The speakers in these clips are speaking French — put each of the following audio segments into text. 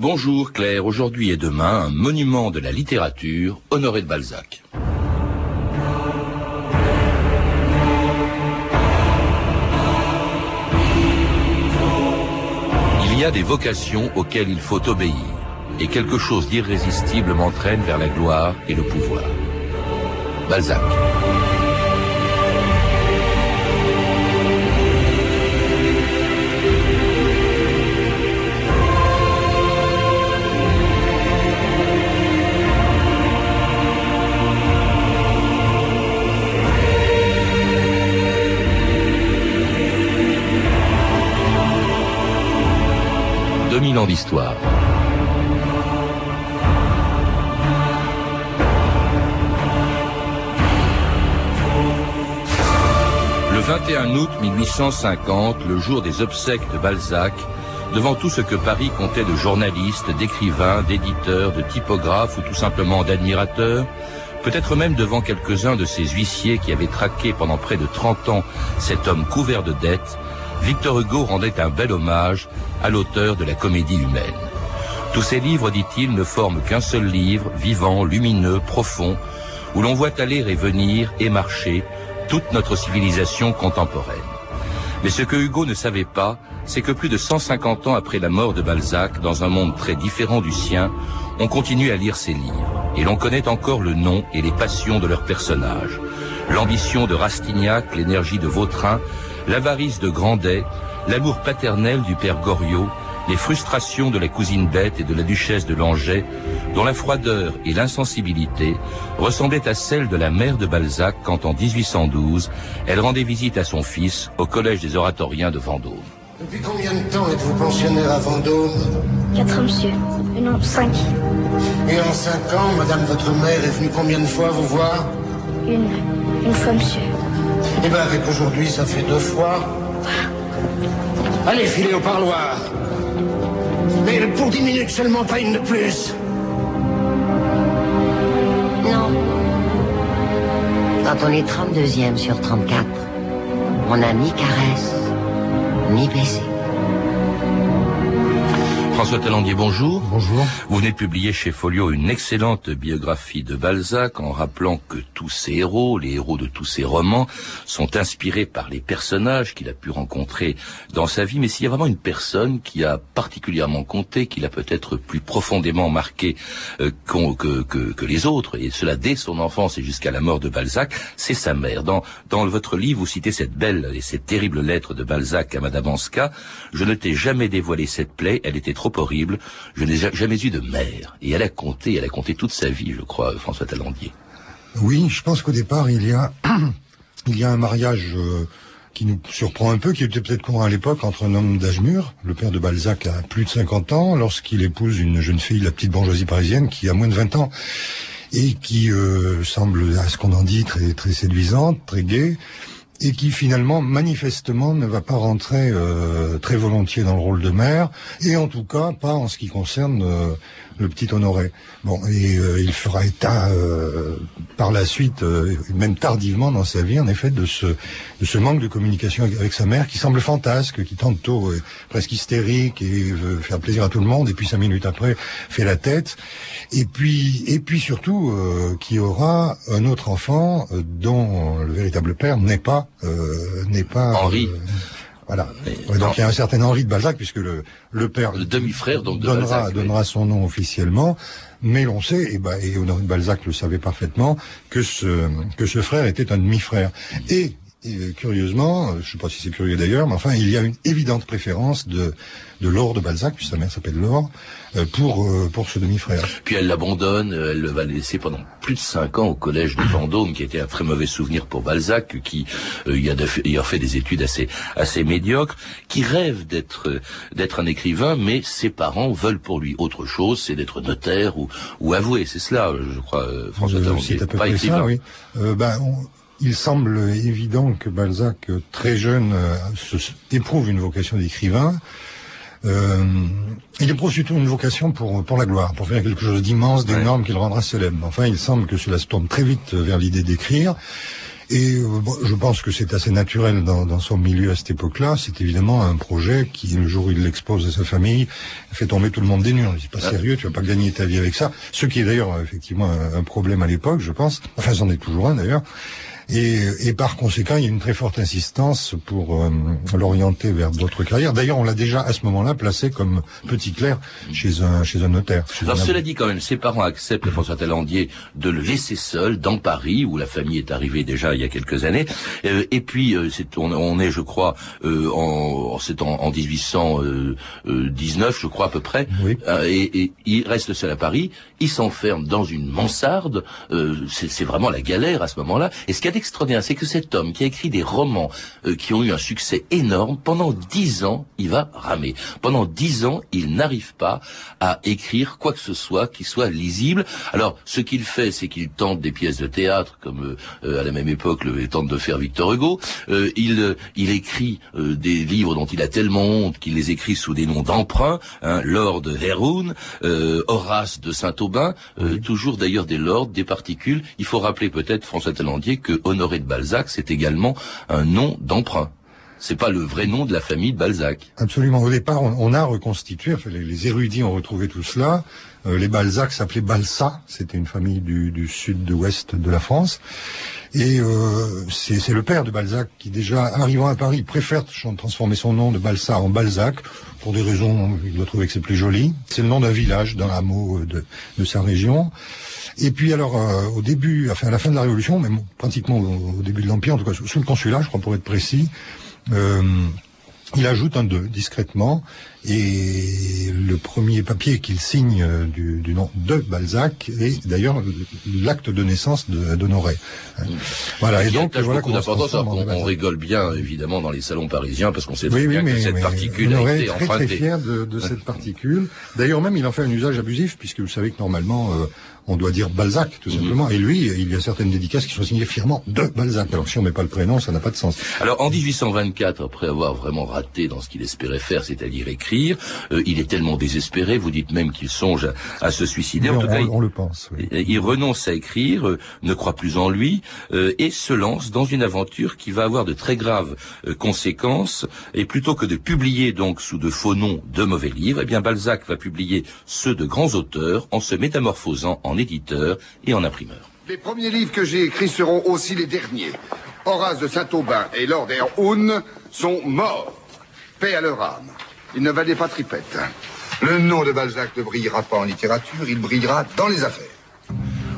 Bonjour Claire, aujourd'hui et demain, un monument de la littérature, Honoré de Balzac. Il y a des vocations auxquelles il faut obéir, et quelque chose d'irrésistible m'entraîne vers la gloire et le pouvoir. Balzac. 2000 ans d'histoire. Le 21 août 1850, le jour des obsèques de Balzac, devant tout ce que Paris comptait de journalistes, d'écrivains, d'éditeurs, de typographes ou tout simplement d'admirateurs, peut-être même devant quelques-uns de ces huissiers qui avaient traqué pendant près de 30 ans cet homme couvert de dettes, Victor Hugo rendait un bel hommage à l'auteur de la comédie humaine. Tous ces livres, dit-il, ne forment qu'un seul livre, vivant, lumineux, profond, où l'on voit aller et venir et marcher toute notre civilisation contemporaine. Mais ce que Hugo ne savait pas, c'est que plus de 150 ans après la mort de Balzac, dans un monde très différent du sien, on continue à lire ses livres, et l'on connaît encore le nom et les passions de leurs personnages. L'ambition de Rastignac, l'énergie de Vautrin, l'avarice de Grandet, l'amour paternel du père Goriot, les frustrations de la cousine Bette et de la duchesse de Langeais, dont la froideur et l'insensibilité ressemblaient à celles de la mère de Balzac quand en 1812, elle rendait visite à son fils au collège des oratoriens de Vendôme. Depuis combien de temps êtes-vous pensionnaire à Vendôme? Quatre, monsieur. Non, cinq. Et en cinq ans, madame votre mère est venue combien de fois vous voir? Une. Une fois, monsieur. Eh bien, avec aujourd'hui, ça fait deux fois. Allez, filez au parloir. Mais pour dix minutes seulement, pas une de plus. Non. Quand on est 32e sur 34, on n'a ni caresse, ni baiser. François Talandier, bonjour. Bonjour. Vous venez de publier chez Folio une excellente biographie de Balzac en rappelant que tous ses héros, les héros de tous ses romans, sont inspirés par les personnages qu'il a pu rencontrer dans sa vie. Mais s'il y a vraiment une personne qui a particulièrement compté, qui l'a peut-être plus profondément marqué euh, que, que, que, les autres, et cela dès son enfance et jusqu'à la mort de Balzac, c'est sa mère. Dans, dans votre livre, vous citez cette belle et cette terrible lettre de Balzac à Madame Anska. Je ne t'ai jamais dévoilé cette plaie, elle était trop horrible. Je n'ai jamais eu de mère. Et elle a compté, elle a compté toute sa vie, je crois, François Talandier. Oui, je pense qu'au départ, il y a, il y a un mariage euh, qui nous surprend un peu, qui était peut-être courant à l'époque, entre un homme d'âge mûr, le père de Balzac a plus de 50 ans, lorsqu'il épouse une jeune fille, la petite bourgeoisie parisienne, qui a moins de 20 ans, et qui euh, semble, à ce qu'on en dit, très, très séduisante, très gaie et qui finalement manifestement ne va pas rentrer euh, très volontiers dans le rôle de mère, et en tout cas pas en ce qui concerne euh, le petit Honoré. Bon, et euh, il fera état euh, par la suite, euh, même tardivement dans sa vie, en effet, de ce, de ce manque de communication avec, sa mère qui semble fantasque, qui tantôt est presque hystérique et veut faire plaisir à tout le monde, et puis cinq minutes après fait la tête, et puis, et puis surtout qui aura un autre enfant dont le véritable père n'est pas, n'est pas Henri. Voilà. donc il y a un certain Henri de Balzac puisque le, le père le demi-frère donc donnera donnera son nom officiellement, mais l'on sait et, bah, et Honoré de Balzac le savait parfaitement que ce que ce frère était un demi-frère. Et et curieusement, je ne sais pas si c'est curieux d'ailleurs, mais enfin, il y a une évidente préférence de, de Laure de Balzac, puisque sa mère s'appelle Laure, euh, pour, euh, pour ce demi-frère. Puis elle l'abandonne, euh, elle va le laisser pendant plus de cinq ans au collège de Vendôme, qui était un très mauvais souvenir pour Balzac, qui y, a y a fait des études assez, assez médiocres, qui rêve d'être, d'être un écrivain, mais ses parents veulent pour lui autre chose, c'est d'être notaire ou, ou avoué. C'est cela, je crois, François C'est à peu près ça, oui. ben, il semble évident que Balzac, très jeune, euh, éprouve une vocation d'écrivain. Euh, il éprouve surtout une vocation pour pour la gloire, pour faire quelque chose d'immense, d'énorme, qui le rendra célèbre. Enfin, il semble que cela se tourne très vite vers l'idée d'écrire. Et euh, je pense que c'est assez naturel dans, son milieu à cette époque-là. C'est évidemment un projet qui, le jour où il l'expose à sa famille, fait tomber tout le monde des nues. C'est pas ah. sérieux, tu vas pas gagner ta vie avec ça. Ce qui est d'ailleurs effectivement un, un problème à l'époque, je pense. Enfin, c'en est toujours un d'ailleurs. Et, et, par conséquent, il y a une très forte insistance pour euh, l'orienter vers d'autres carrières. D'ailleurs, on l'a déjà à ce moment-là placé comme petit clerc chez un chez un notaire. Alors cela dit quand même, ses parents acceptent François Talandier de le laisser seul dans Paris, où la famille est arrivée déjà il y a quelques années. Euh, et puis, euh, c'est, on, on, est, je crois, euh, en, c'est en, en 1819, je crois à peu près. Oui. Et, et, il reste seul à Paris. Il s'enferme dans une mansarde. C'est, c'est vraiment la galère à ce moment-là. Et ce qu'il y a extraordinaire, c'est que cet homme qui a écrit des romans euh, qui ont eu un succès énorme, pendant dix ans, il va ramer. Pendant dix ans, il n'arrive pas à écrire quoi que ce soit qui soit lisible. Alors, ce qu'il fait, c'est qu'il tente des pièces de théâtre, comme euh, à la même époque le tente de faire Victor Hugo. Euh, il, il écrit des livres dont il a tellement honte qu'il les écrit sous des noms d'emprunt. Hein, Lord Heroun, Horace de Saint-Aubin, toujours d'ailleurs des lords, des particules. Il faut rappeler peut-être, François Talandier, que Honoré de Balzac, c'est également un nom d'emprunt. C'est pas le vrai nom de la famille de Balzac. Absolument. Au départ, on, a reconstitué, les, érudits ont retrouvé tout cela. Euh, les Balzac s'appelaient Balsa, c'était une famille du, sud de ouest de la France. Et euh, c'est le père de Balzac qui, déjà arrivant à Paris, préfère transformer son nom de Balsa en Balzac pour des raisons, il doit trouver que c'est plus joli. C'est le nom d'un village, d'un hameau de, de sa région. Et puis alors, euh, au début, enfin à la fin de la Révolution, même pratiquement au, début de l'Empire, en tout cas sous le consulat, je crois pour être précis, euh, il ajoute un 2 discrètement et le premier papier qu'il signe euh, du, du, nom de Balzac est d'ailleurs l'acte de naissance d'Honoré. Mmh. Voilà. Et, donc voilà beaucoup d'importance. On, rigole bien évidemment dans les salons parisiens parce qu'on sait oui, bien mais, que cette particule été très, très fier de, de cette particule. D'ailleurs même il en fait un usage abusif puisque vous savez que normalement euh, on doit dire Balzac, tout mhm. simplement. Et lui, il y a certaines dédicaces qui sont signées fièrement de Balzac. Alors si on met pas le prénom, ça n'a pas de sens. Alors en 1824, après avoir vraiment raté dans ce qu'il espérait faire, c'est-à-dire écrire, euh, il est tellement désespéré, vous dites même qu'il songe à, se suicider. en tout cas, on, le pense. Il renonce à écrire, euh, ne croit plus en lui, euh, et se lance dans une aventure qui va avoir de très graves conséquences. Et plutôt que de publier donc sous de faux noms de mauvais livres, eh bien Balzac va publier ceux de grands auteurs en se métamorphosant en éditeur et en imprimeur. Les premiers livres que j'ai écrits seront aussi les derniers. Horace de Saint-Aubin et Lord Erhoun sont morts. Paix à leur âme. Ils ne valaient pas tripette. Le nom de Balzac ne brillera pas en littérature, il brillera dans les affaires.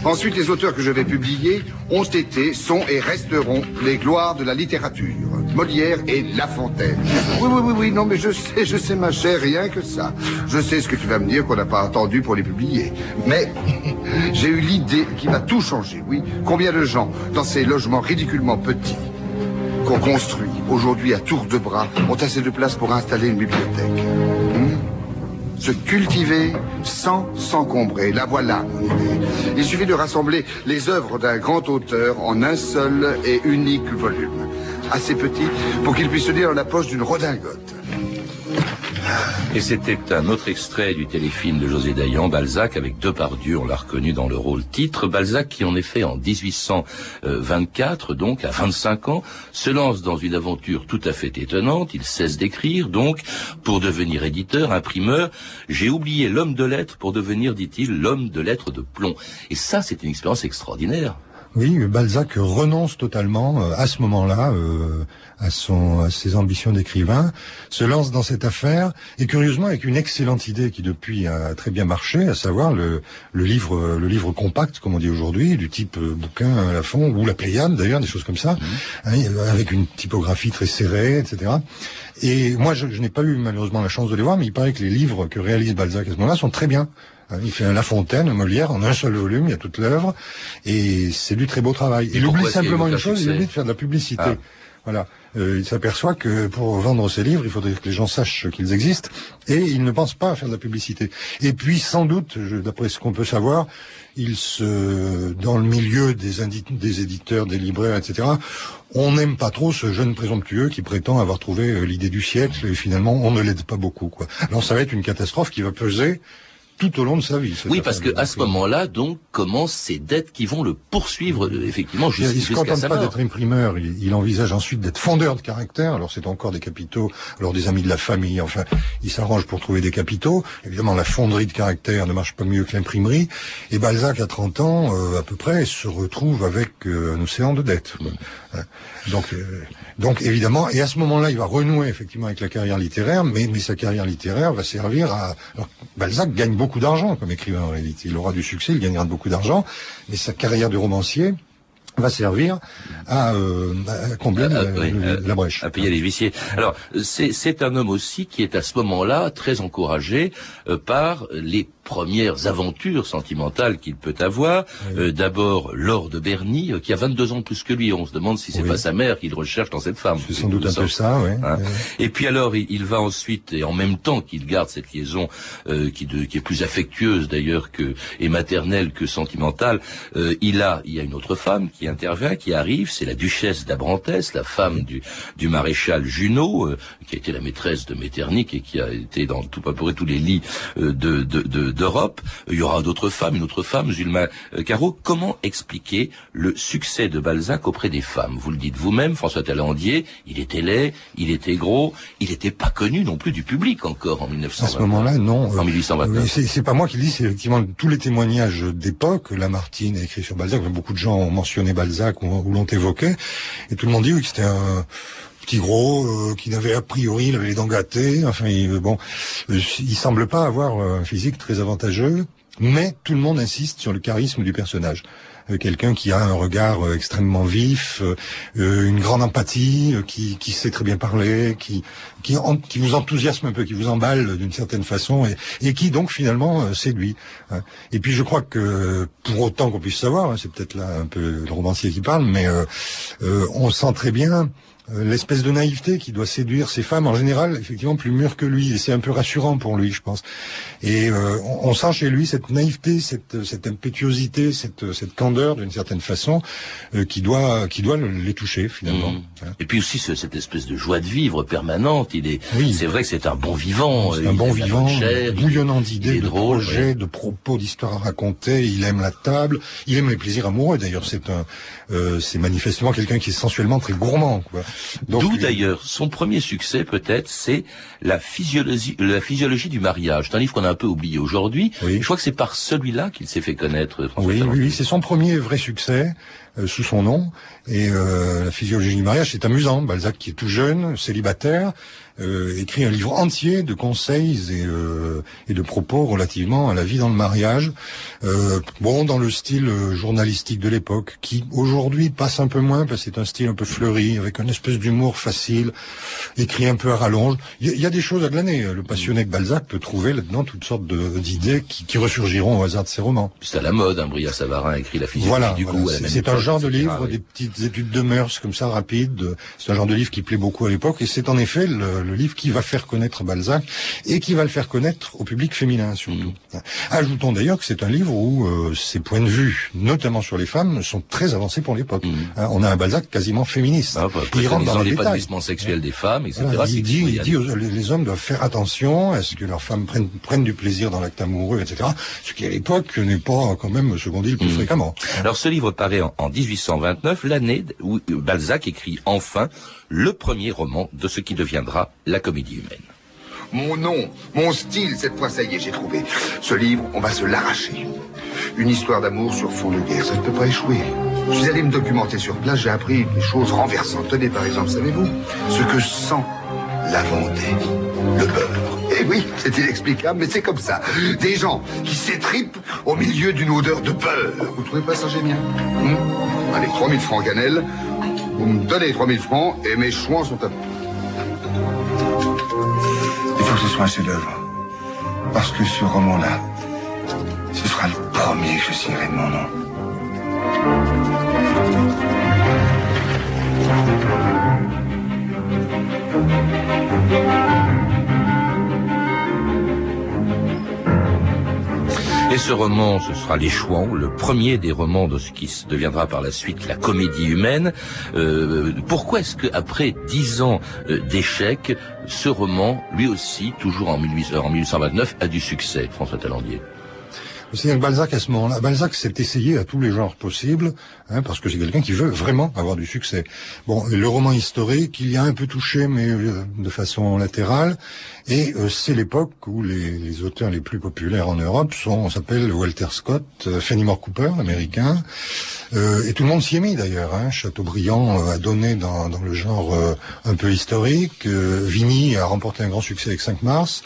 Ensuite, les auteurs que je vais publier ont été, sont et resteront les gloires de la littérature. Molière et La Fontaine. Oui, oui, oui, oui, non, mais je sais, je sais, ma chère, rien que ça. Je sais ce que tu vas me dire qu'on n'a pas attendu pour les publier. Mais j'ai eu l'idée qui va tout changer, oui. Combien de gens, dans ces logements ridiculement petits, qu'on construit aujourd'hui à tour de bras, ont assez de place pour installer une bibliothèque? Se cultiver sans s'encombrer. La voilà, mon idée. Il suffit de rassembler les œuvres d'un grand auteur en un seul et unique volume. Assez petit pour qu'il puisse se la poche d'une redingote. Et c'était un autre extrait du téléfilm de José Dayan, Balzac, avec Depardieu, on l'a reconnu dans le rôle titre. Balzac qui, en effet, en 1824, donc à 25 ans, se lance dans une aventure tout à fait étonnante. Il cesse d'écrire, donc, pour devenir éditeur, imprimeur. J'ai oublié l'homme de lettres pour devenir, dit-il, l'homme de lettres de plomb. Et ça, c'est une expérience extraordinaire. Oui, Balzac renonce totalement euh, à ce moment-là euh, à son à ses ambitions d'écrivain, se lance dans cette affaire et curieusement avec une excellente idée qui depuis a très bien marché, à savoir le, le livre le livre compact comme on dit aujourd'hui, du type euh, bouquin à la fond ou la Pléiade d'ailleurs, des choses comme ça, mmh. hein, avec une typographie très serrée, etc. Et moi je, je n'ai pas eu malheureusement la chance de les voir, mais il paraît que les livres que réalise Balzac à ce moment-là sont très bien. Hein, il fait La Fontaine, un Molière, en un seul volume, il y a toute l'œuvre, et c'est du très beau travail. il oublie simplement une chose, il oublie de faire de la publicité. Ah. Voilà. Euh, il s'aperçoit que pour vendre ses livres, il faudrait que les gens sachent qu'ils existent, et il ne pense pas à faire de la publicité. Et puis, sans doute, d'après ce qu'on peut savoir, il se, dans le milieu des, des éditeurs, des libraires, etc., on n'aime pas trop ce jeune présomptueux qui prétend avoir trouvé euh, l'idée du siècle, et finalement, on ne l'aide pas beaucoup. Quoi. Alors, ça va être une catastrophe qui va peser tout au long de sa vie. Oui, parce que à ce moment-là, donc, commencent ces dettes qui vont le poursuivre, euh, effectivement, jusqu'à Il ne se contente pas d'être imprimeur, il, envisage ensuite d'être fondeur de caractère. Alors c'est encore des capitaux, alors des amis de la famille, enfin, il s'arrange pour trouver des capitaux. Évidemment, la fonderie de caractère ne marche pas mieux que l'imprimerie. Et Balzac, à 30 ans, euh, à peu près, se retrouve avec euh, un océan de dettes. Hein. Donc, donc évidemment, et à ce moment-là, il va renouer effectivement avec la carrière littéraire, mais, mais sa carrière littéraire va servir à... Alors, Balzac gagne beaucoup d'argent comme écrivain en réalité. Il aura du succès, il gagnera beaucoup d'argent, mais sa carrière de romancier va servir à, euh, combler la, la, brèche. À payer les huissiers. Alors, c'est un homme aussi qui est à ce moment-là très encouragé euh, par les premières aventures sentimentales qu'il peut avoir. Euh, d'abord, Laure de Berny, euh, qui a 22 ans plus que lui. On se demande si c'est pas sa mère qu'il recherche dans cette femme. C'est sans doute un peu ça, oui. Hein. Et puis alors, il, va ensuite, et en même temps qu'il garde cette liaison euh, qui, de, qui est plus affectueuse d'ailleurs que et maternelle que sentimentale, il a, il y a une autre femme qui intervient, qui arrive, c'est la duchesse d'Abrantès, la femme du, du maréchal Junot, qui a été la maîtresse de Metternich et qui a été dans tout à peu près tous les lits de, de, de d'Europe. Il y aura d'autres femmes, une autre femme, Zulma euh, Caro. Comment expliquer le succès de Balzac auprès des femmes? Vous le dites vous-même, François Talandier, il était laid, il était gros, il n'était pas connu non plus du public encore en 1920. À ce moment-là, non. En 1829. C'est pas moi qui le dis, c'est effectivement tous les témoignages d'époque. Lamartine a écrit sur Balzac, beaucoup de gens ont mentionné Balzac ou, l'ont évoqué, et tout le monde dit oui, que c'était un petit gros, euh, qui n'avait a priori, il avait les dents gâtées. Enfin, il, bon, euh, il semble pas avoir un physique très avantageux, mais tout le monde insiste sur le charisme du personnage euh, quelqu'un qui a un regard extrêmement vif, une grande empathie, qui, qui sait très bien parler, qui qui, qui vous enthousiasme un peu, qui vous emballe d'une certaine façon, et, et, qui donc finalement séduit. Hein. Et puis je crois que pour autant qu'on puisse savoir, hein, c'est peut-être là un peu le romancier qui parle, mais on sent très bien euh, l'espèce de naïveté qui doit séduire ces femmes en général effectivement plus mûres que lui. Et c'est un peu rassurant pour lui je pense. Et euh, on, sent chez lui cette naïveté cette, cette impétuosité cette, cette candeur d'une certaine façon euh, qui doit qui doit les toucher finalement. Mmh. et puis aussi cette espèce de joie de vivre permanente. Il est oui. c'est vrai que c'est un bon vivant c'est un bon vivant bouillonnant d'idées de projets de propos d'histoires à raconter. Il aime la table. Il aime les plaisirs amoureux. D'ailleurs c'est un c'est manifestement quelqu'un qui est sensuellement très gourmand quoi. D'où d'ailleurs son premier succès peut-être, c'est la physiologie, la physiologie du mariage. C'est un livre qu'on a un peu oublié aujourd'hui. Je crois que c'est par celui-là qu'il s'est fait connaître. François oui, oui, c'est son premier vrai succès. Euh, sous son nom. Et euh, la physiologie du mariage, c'est amusant. Balzac, qui est tout jeune, célibataire, euh, écrit un livre entier de conseils et, euh, et, de propos relativement à la vie dans le mariage. Euh, bon, dans le style journalistique de l'époque, qui aujourd'hui passe un peu moins parce que c'est un style un peu fleuri, avec une espèce d'humour facile, écrit un peu à rallonge. Il y, a des choses à glaner. Le passionné de Balzac peut trouver là-dedans toutes sortes d'idées qui, qui, ressurgiront au hasard de ses romans. C'est à la mode. Hein, Bria Savarin écrit la physiologie voilà, du goût. C'est un genre de livre, des petites études de mœurs comme ça rapides. C'est un genre de livre qui plaît beaucoup à l'époque et c'est en effet le, le, livre qui va faire connaître Balzac et qui va le faire connaître au public féminin surtout. Mmh. Ajoutons d'ailleurs que c'est un livre où euh, ses points de vue, notamment sur les femmes, sont très avancés pour l'époque. Mmh. Hein, on a un Balzac quasiment féministe. Ah, bah, il rentre dans l'épanouissement sexuel des femmes, etc. il dit, il dit les, hommes doivent faire attention à ce que leurs femmes prennent, prennent du plaisir dans l'acte amoureux, etc. Ce qui à l'époque n'est pas quand même ce qu'on dit le plus mmh. fréquemment. Alors ce livre paraît en, en 1829, l'année où Balzac écrit enfin le premier roman de ce qui deviendra la comédie humaine. Mon nom, mon style, cette fois ça y est, j'ai trouvé. Ce livre, on va se l'arracher. Une histoire d'amour sur fond de guerre, ça ne peut pas échouer. Je suis allé me documenter sur place, j'ai appris des choses renversantes. Tenez par exemple, savez-vous, ce que sent la Vendée, le beurre. Oui, c'est inexplicable, mais c'est comme ça. Des gens qui s'étripent au milieu d'une odeur de beurre. Vous trouvez pas ça génial hmm Allez, 3000 francs cannelle, vous me donnez 3000 francs et mes chouans sont à Il faut que ce soit un chef-d'œuvre. Parce que ce roman-là, ce sera le premier que je signerai de mon nom. Ce roman, ce sera Les le premier des romans de ce qui deviendra par la suite la comédie humaine. Euh, pourquoi est-ce qu'après dix ans euh, d'échec, ce roman, lui aussi, toujours en, 1829, a du succès, François Talandier? C'est-à-dire que Balzac, à ce moment-là, Balzac s'est essayé à tous les genres possibles, hein, parce que c'est quelqu'un qui veut vraiment avoir du succès. Bon, le roman historique, il y a un peu touché, mais euh, de façon latérale, et euh, c'est l'époque où les, auteurs les plus populaires en Europe sont, on s'appelle Walter Scott, euh, Fenimore Cooper, l'américain, et tout le monde s'y est mis d'ailleurs. Hein. Chateaubriand a donné dans, dans le genre un peu historique, Vigny a remporté un grand succès avec 5 mars,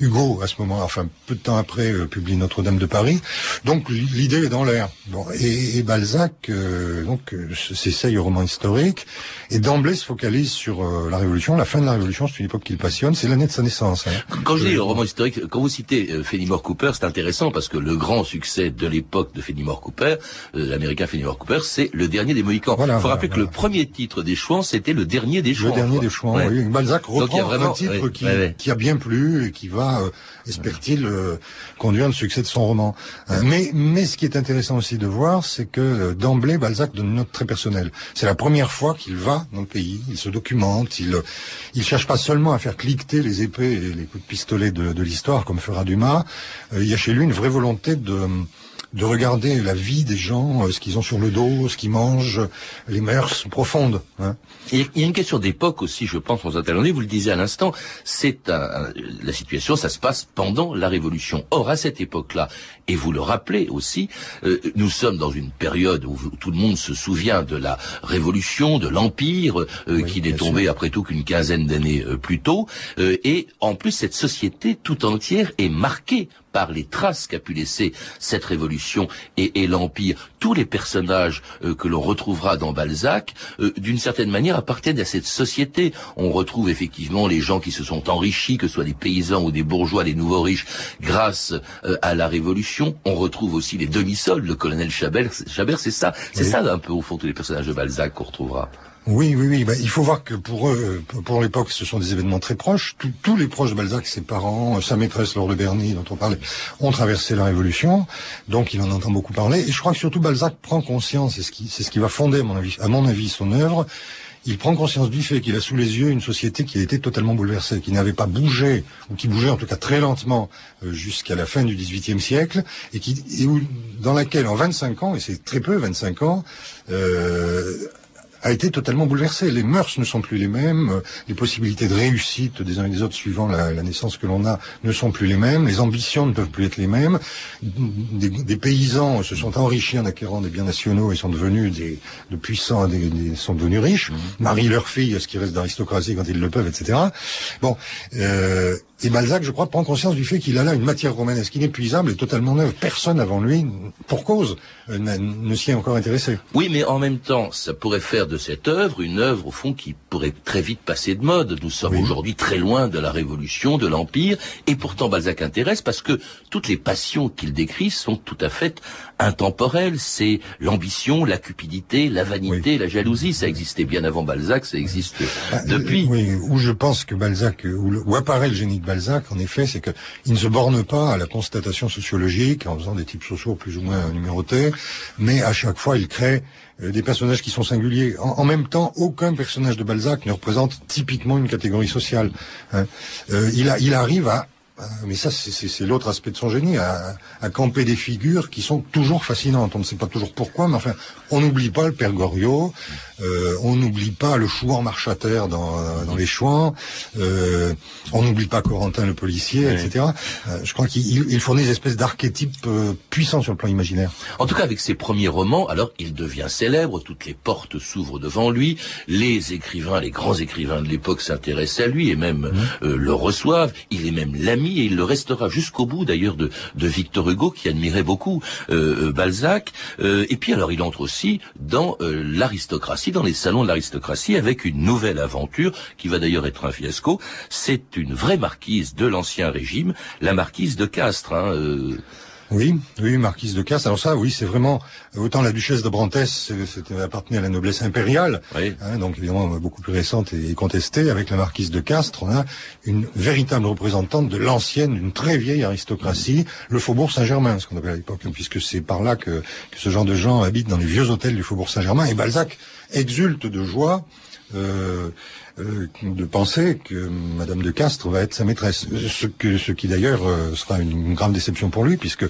Hugo, à ce moment, enfin peu de temps après, euh, publie Notre-Dame de Paris. Donc l'idée est dans l'air. Bon, et, Balzac, euh, donc s'essaye au roman historique et d'emblée se focalise sur la Révolution. La fin de la Révolution, c'est une époque qu'il passionne. C'est l'année de sa naissance. Hein. Quand je dis le roman historique, quand vous citez Fenimore Cooper, c'est intéressant parce que le grand succès de l'époque de Fenimore Cooper, l'américain Fenimore Cooper, c'est le dernier des Mohicans. Il faut rappeler que le premier titre des Chouans, c'était le dernier des Chouans. Le dernier des Chouans. Oui. Balzac reprend vraiment, un titre qui, qui a bien plu et qui va, euh, espère-t-il, euh, conduire le succès de son roman. Euh, mais, mais ce qui est intéressant aussi de voir, c'est que d'emblée, Balzac donne une note très personnelle. C'est la première fois qu'il va dans le pays, il se documente, il il cherche pas seulement à faire cliqueter les épées et les coups de pistolet de l'histoire comme fera Dumas. il y a chez lui une vraie volonté de de regarder la vie des gens, euh, ce qu'ils ont sur le dos, ce qu'ils mangent, les mœurs profondes. Hein. Il y a une question d'époque aussi, je pense, François Talonnet, vous le disiez à l'instant, c'est la situation, ça se passe pendant la Révolution. Or, à cette époque-là, et vous le rappelez aussi, euh, nous sommes dans une période où tout le monde se souvient de la Révolution, de l'Empire, euh, qui n'est tombé après tout qu'une quinzaine d'années plus tôt, et en plus cette société tout entière est marquée par les traces qu'a pu laisser cette révolution et, l'Empire. Tous les personnages euh, que l'on retrouvera dans Balzac, euh, d'une certaine manière, appartiennent à cette société. On retrouve effectivement les gens qui se sont enrichis, que ce soit des paysans ou des bourgeois, les nouveaux riches, grâce euh, à la Révolution. On retrouve aussi les demi-soldes, le colonel Chabert, Chabert c'est ça, c'est ça un peu au fond tous les personnages de Balzac qu'on retrouvera. Oui, oui, oui. Bah, il faut voir que pour eux, pour l'époque, ce sont des événements très proches. tous les proches de Balzac, ses parents, sa maîtresse Laure de Berny, dont on parlait, ont traversé la Révolution. Donc, il en entend beaucoup parler. Et je crois que surtout Balzac prend conscience, c'est ce qui, c'est ce qui va fonder, à mon avis, à mon avis, son œuvre. Il prend conscience du fait qu'il a sous les yeux une société qui a été totalement bouleversée, qui n'avait pas bougé, ou qui bougeait en tout cas très lentement euh, jusqu'à la fin du XVIIIe siècle, et qui, dans laquelle en 25 ans, et c'est très peu, 25 ans, euh, a été totalement bouleversé. Les mœurs ne sont plus les mêmes, les possibilités de réussite des uns et des autres suivant la, naissance que l'on a ne sont plus les mêmes, les ambitions ne peuvent plus être les mêmes. Des, paysans se sont enrichis en acquérant des biens nationaux et sont devenus des, de puissants, des, sont devenus riches, mmh. marient leurs filles, ce qui reste d'aristocratie quand ils le peuvent, etc. Bon, euh, et Balzac, je crois, prend conscience du fait qu'il a là une matière romanesque inépuisable et totalement neuve. Personne avant lui, pour cause, euh, ne s'y est encore intéressé. Oui, mais en même temps, ça pourrait faire de cette œuvre une œuvre, au fond, qui pourrait très vite passer de mode. Nous sommes aujourd'hui très loin de la Révolution, de l'Empire, et pourtant Balzac intéresse parce que toutes les passions qu'il décrit sont tout à fait intemporelles. C'est l'ambition, la cupidité, la vanité, la jalousie. Ça existait bien avant Balzac, ça existe ah, depuis. Oui, où je pense que Balzac, où, où apparaît le génie Balzac, en effet, c'est qu'il ne se borne pas à la constatation sociologique en faisant des types sociaux plus ou moins numérotés, mais à chaque fois, il crée euh, des personnages qui sont singuliers. En, même temps, aucun personnage de Balzac ne représente typiquement une catégorie sociale. Hein. Euh, il, arrive à mais ça, c'est l'autre aspect de son génie, à, camper des figures qui sont toujours fascinantes. On ne sait pas toujours pourquoi, mais enfin, on n'oublie pas le père Goriot, euh, on n'oublie pas le chouan marchataire dans, dans les chouans, euh, on n'oublie pas Corentin le policier, etc. Euh, je crois qu'il fournit des espèces d'archétypes puissants sur le plan imaginaire. En tout cas, avec ses premiers romans, alors il devient célèbre, toutes les portes s'ouvrent devant lui, les écrivains, les grands écrivains de l'époque s'intéressent à lui et même mmh. euh, le reçoivent. Il est même l'ami et il le restera jusqu'au bout d'ailleurs de, de Victor Hugo qui admirait beaucoup Balzac. et puis alors il entre aussi dans l'aristocratie dans les salons de l'aristocratie avec une nouvelle aventure qui va d'ailleurs être un fiasco. C'est une vraie marquise de l'ancien régime, la marquise de Castres. Hein, euh. Oui, oui, marquise de Castres. Alors ça, oui, c'est vraiment autant la duchesse de Brantès, c'était appartenait à la noblesse impériale, hein, donc évidemment beaucoup plus récente et contestée. Avec la marquise de Castres, on a une véritable représentante de l'ancienne, d'une très vieille aristocratie, le Faubourg Saint-Germain, ce qu'on appelle à l'époque, hein, puisque c'est par là que, que, ce genre de gens habitent dans les vieux hôtels du Faubourg Saint-Germain. Et Balzac exulte de joie. Euh, euh, de penser que Madame de Castres va être sa maîtresse. Ce, ce qui d'ailleurs euh, sera une, grave déception pour lui, puisque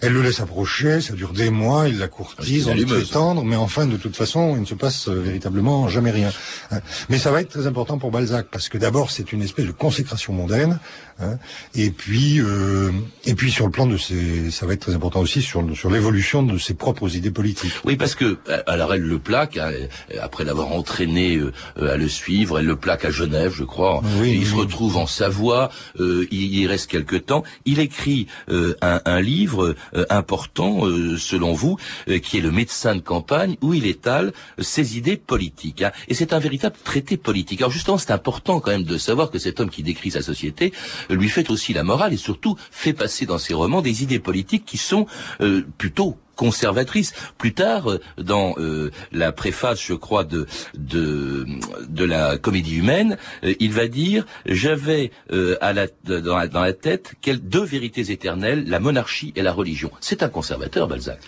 elle le laisse approcher, ça dure des mois, il la courtise, on lui fait tendre, mais enfin, de toute façon, il ne se passe euh, véritablement jamais rien. Hein. Mais ça va être très important pour Balzac, parce que d'abord, c'est une espèce de consécration mondaine, hein, et puis, euh, et puis sur le plan de ses, ça va être très important aussi sur, sur l'évolution de ses propres idées politiques. Oui, parce que alors elle le plaque hein, après l'avoir entraîné euh, à le suivre, elle le plaque à Genève, je crois. Oui, il se retrouve en Savoie, il y reste quelque temps. Il écrit un, un livre euh, important, euh, selon vous, euh, qui est le médecin de campagne, où il étale ses idées politiques. Hein. Et c'est un véritable traité politique. Alors justement, c'est important quand même de savoir que cet homme qui décrit sa société lui fait aussi la morale et surtout fait passer dans ses romans des idées politiques qui sont plutôt conservatrice. Plus tard, euh, dans euh, la préface, je crois, de de, de la Comédie humaine, euh, il va dire j'avais à la, dans, la, tête quelles deux vérités éternelles, la monarchie et la religion. C'est un conservateur, Balzac.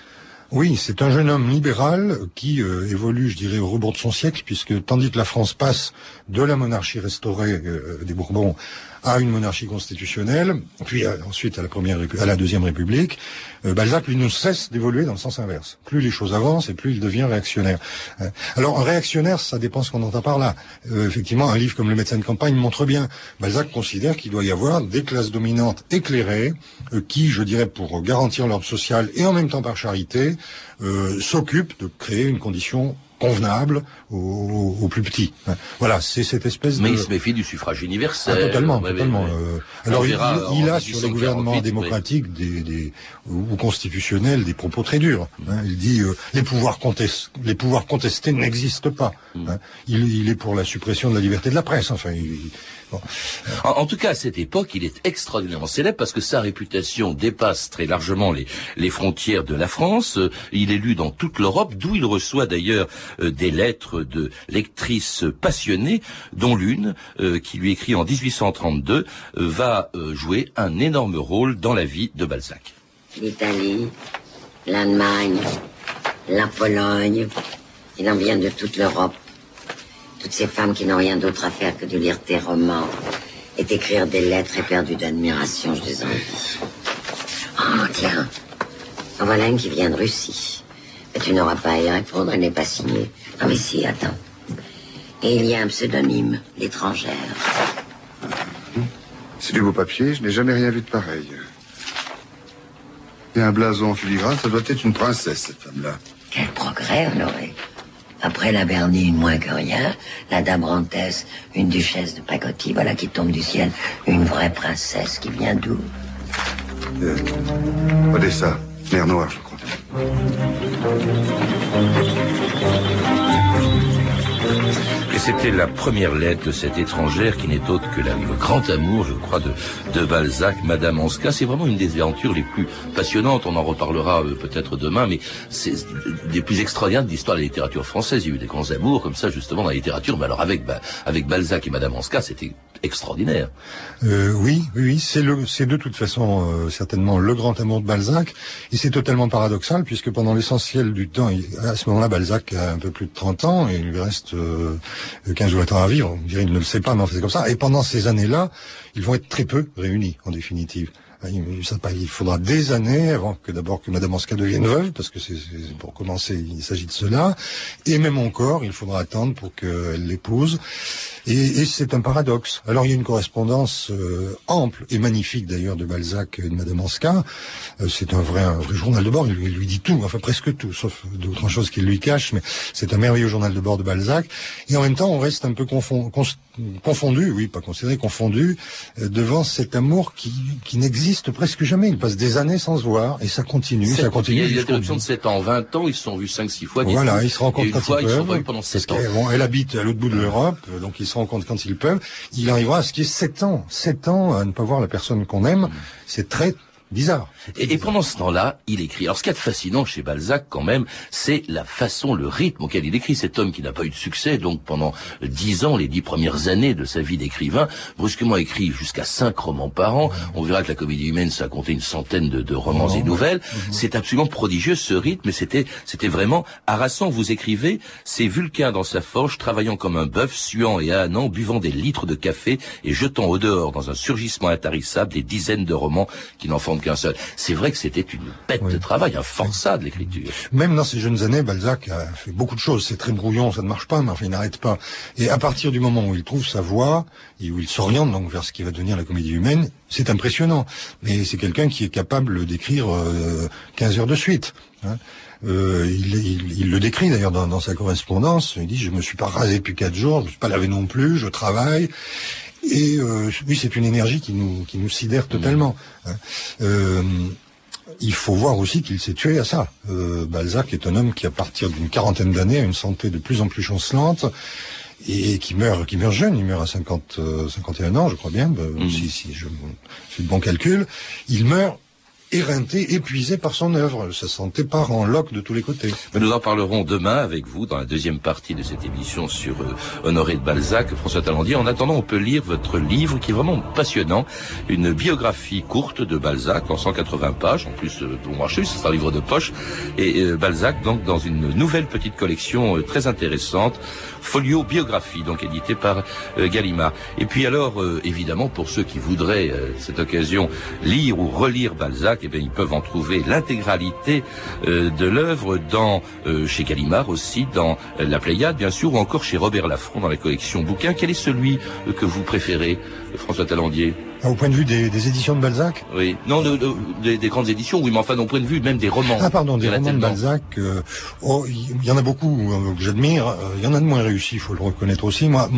Oui, c'est un jeune homme libéral qui évolue, je dirais, au rebours de son siècle, puisque tandis que la France passe de la monarchie restaurée des Bourbons à une monarchie constitutionnelle, puis ensuite à la première, à la deuxième République, euh, Balzac lui ne cesse d'évoluer dans le sens inverse. Plus les choses avancent et plus il devient réactionnaire. Euh, alors réactionnaire, ça dépend ce qu'on entend par là. Euh, effectivement, un livre comme Le médecin de campagne montre bien. Balzac considère qu'il doit y avoir des classes dominantes éclairées qui, je dirais, pour garantir l'ordre social et en même temps par charité, s'occupent de créer une condition convenable aux, plus petits. Voilà, c'est cette espèce Mais il se méfie du suffrage universel. Ah, totalement, totalement. Euh, alors il, a sur les gouvernements démocratiques des, des, ou constitutionnels des propos très durs. Hein. Il dit euh, les pouvoirs contestés, les pouvoirs contestés n'existent pas. Mm. Hein. Il, il, est pour la suppression de la liberté de la presse. Enfin, il, en, tout cas, à cette époque, il est extraordinairement célèbre parce que sa réputation dépasse très largement les, frontières de la France. Il est lu dans toute l'Europe, d'où il reçoit d'ailleurs euh, des lettres de lectrices passionnées, dont l'une, euh, qui lui écrit en 1832, euh, va jouer un énorme rôle dans la vie de Balzac. L'Italie, l'Allemagne, la Pologne, il en vient de toute l'Europe. Toutes ces femmes qui n'ont rien d'autre à faire que de lire tes romans et d'écrire des lettres éperdues d'admiration, je les envie. Oh, tiens. En voilà une qui vient de Russie. Mais tu n'auras pas à y répondre, elle n'est pas signée. Ah, mais si, attends. Et il y a un pseudonyme, l'étrangère. C'est du beau papier, je n'ai jamais rien vu de pareil. Et un blason en filigrane, ça doit être une princesse, cette femme-là. Quel progrès, Honoré. Après la Bernine, moins que rien. La dame Rantès, une duchesse de Pacotti, voilà qui tombe du ciel. Une vraie princesse qui vient d'où? Euh, Odessa, mer Noire, je crois. C'était la première lettre de cette étrangère qui n'est autre que le grand amour, je crois, de, Balzac, Madame Anska. C'est vraiment une des aventures les plus passionnantes. On en reparlera euh, peut-être demain, mais c'est des plus extraordinaires de l'histoire de la littérature française. Il y a eu des grands amours comme ça, justement, dans la littérature. Mais alors avec, avec Balzac et Madame Anska, c'était extraordinaire. Euh, oui, oui, c'est le, c'est de toute façon euh, certainement le grand amour de Balzac, et c'est totalement paradoxal puisque pendant l'essentiel du temps, à ce moment-là, Balzac a un peu plus de 30 ans et il lui reste euh, 15 ou 20 ans à vivre. On dirait qu'il ne le sait pas, mais c'est comme ça. Et pendant ces années-là, ils vont être très peu réunis en définitive. Il faudra des années avant que d'abord que Madame Anska devienne veuve, parce que c'est pour commencer, il s'agit de cela. Et même encore, il faudra attendre pour qu'elle l'épouse. Et, et c'est un paradoxe. Alors il y a une correspondance euh, ample et magnifique d'ailleurs de Balzac et de Madame Anska. Euh, c'est un vrai, un vrai journal de bord. Il, lui dit tout, enfin presque tout, sauf d'autres choses qu'il lui cache. Mais c'est un merveilleux journal de bord de Balzac. Et en même temps, on reste un peu confondu, oui, pas considéré, confondu euh, devant cet amour qui, qui n'existe presque jamais. Ils passent des années sans se voir et ça continue, ça continue. Il y a des de 7 ans, 20 ans, ils se sont vus 5-6 fois. Voilà, ils se rencontrent quand fois, ils peuvent. Ils sont pendant 7 ans. Bon, elle habite à l'autre bout de l'Europe, donc ils se rencontrent quand ils peuvent. Il arrivera à ce qui est 7 ans. 7 ans à ne pas voir la personne qu'on aime. Mm. C'est très bizarre. Et, et, pendant ce temps-là, il écrit. Alors, ce qui est fascinant chez Balzac, quand même, c'est la façon, le rythme auquel il écrit. Cet homme qui n'a pas eu de succès, donc pendant dix ans, les dix premières années de sa vie d'écrivain, brusquement écrit jusqu'à cinq romans par an. On verra que la comédie humaine, ça a compté une centaine de, de romans et nouvelles. Mhm. C'est absolument prodigieux ce rythme, mais c'était, c'était vraiment harassant. Vous écrivez, c'est Vulcain dans sa forge, travaillant comme un bœuf, suant et ânant, buvant des litres de café et jetant au dehors dans un surgissement intarissable des dizaines de romans qui n'en font qu'un seul. C'est vrai que c'était une bête de travail, un forçat de l'écriture. Même dans ses jeunes années, Balzac a fait beaucoup de choses. C'est très brouillon, ça ne marche pas, mais enfin, il n'arrête pas. Et à partir du moment où il trouve sa voie, et où il s'oriente donc vers ce qui va devenir la comédie humaine, c'est impressionnant. Mais c'est quelqu'un qui est capable d'écrire euh, 15 heures de suite. Hein. Euh, il, il, il, le décrit d'ailleurs dans, dans, sa correspondance. Il dit je me suis pas rasé depuis quatre jours, je me suis pas lavé non plus, je travaille. Et euh, oui, c'est une énergie qui nous qui nous sidère totalement. Hein. Euh, il faut voir aussi qu'il s'est tué à ça. Euh, Balzac est un homme qui, à partir d'une quarantaine d'années, a une santé de plus en plus chancelante et qui meurt, qui meurt jeune. Il meurt à 50, 51 ans, je crois bien, mmh. si, si je fais de bon calcul. Il meurt éreinté, épuisé par son œuvre. Sa santé part en loc de tous les côtés. Mais nous en parlerons demain avec vous dans la deuxième partie de cette émission sur euh, Honoré de Balzac, François Talandier. En attendant, on peut lire votre livre qui est vraiment passionnant, une biographie courte de Balzac en 180 pages, en plus euh, pour marcher, c'est un livre de poche, et euh, Balzac donc dans une nouvelle petite collection euh, très intéressante, Folio Biographie, donc édité par Gallimard. Et puis alors, évidemment, pour ceux qui voudraient cette occasion lire ou relire Balzac, eh ils peuvent en trouver l'intégralité euh, de l'œuvre dans euh, chez Gallimard aussi, dans euh, La Pléiade bien sûr, ou encore chez Robert Laffront dans la collection bouquins. Quel est celui que vous préférez, François Talandier? Ah, au point de vue des, des, éditions de Balzac Oui, non, de, de, des, des, grandes éditions, oui, mais enfin, au point de vue même des romans. Ah, pardon, des romans de Balzac. Euh, oh, il y en a beaucoup euh, que j'admire. Il y en a de moins réussis, il faut le reconnaître aussi. Moi,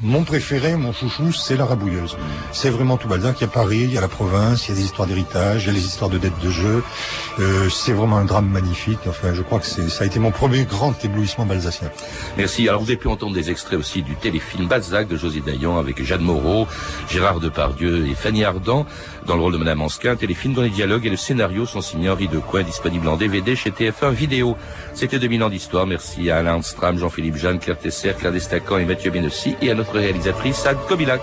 mon préféré, mon chouchou, c'est La Rabouilleuse. C'est vraiment tout Balzac. Il y a Paris, il y a la province, il y a des histoires d'héritage, il y a les histoires de dettes de jeu. Euh, c'est vraiment un drame magnifique. Enfin, je crois que ça a été mon premier grand éblouissement balzacien. Merci. Alors, vous avez pu entendre des extraits aussi du téléfilm Balzac de José Dayan avec Jeanne Moreau, Gérard Depardieu et Fanny Ardant dans le rôle de Madame Ansquin. Téléfilm dont les dialogues et le scénario sont signés Henri Decoing, disponible en DVD chez TF1 Vidéo. C'était 2000 ans d'histoire. Merci à Alain Stram, Jean-Philippe Jeanne, Claire Tesser, Claire Destacan et Mathieu Benessi et à notre réalisatrice Anne Kobilac.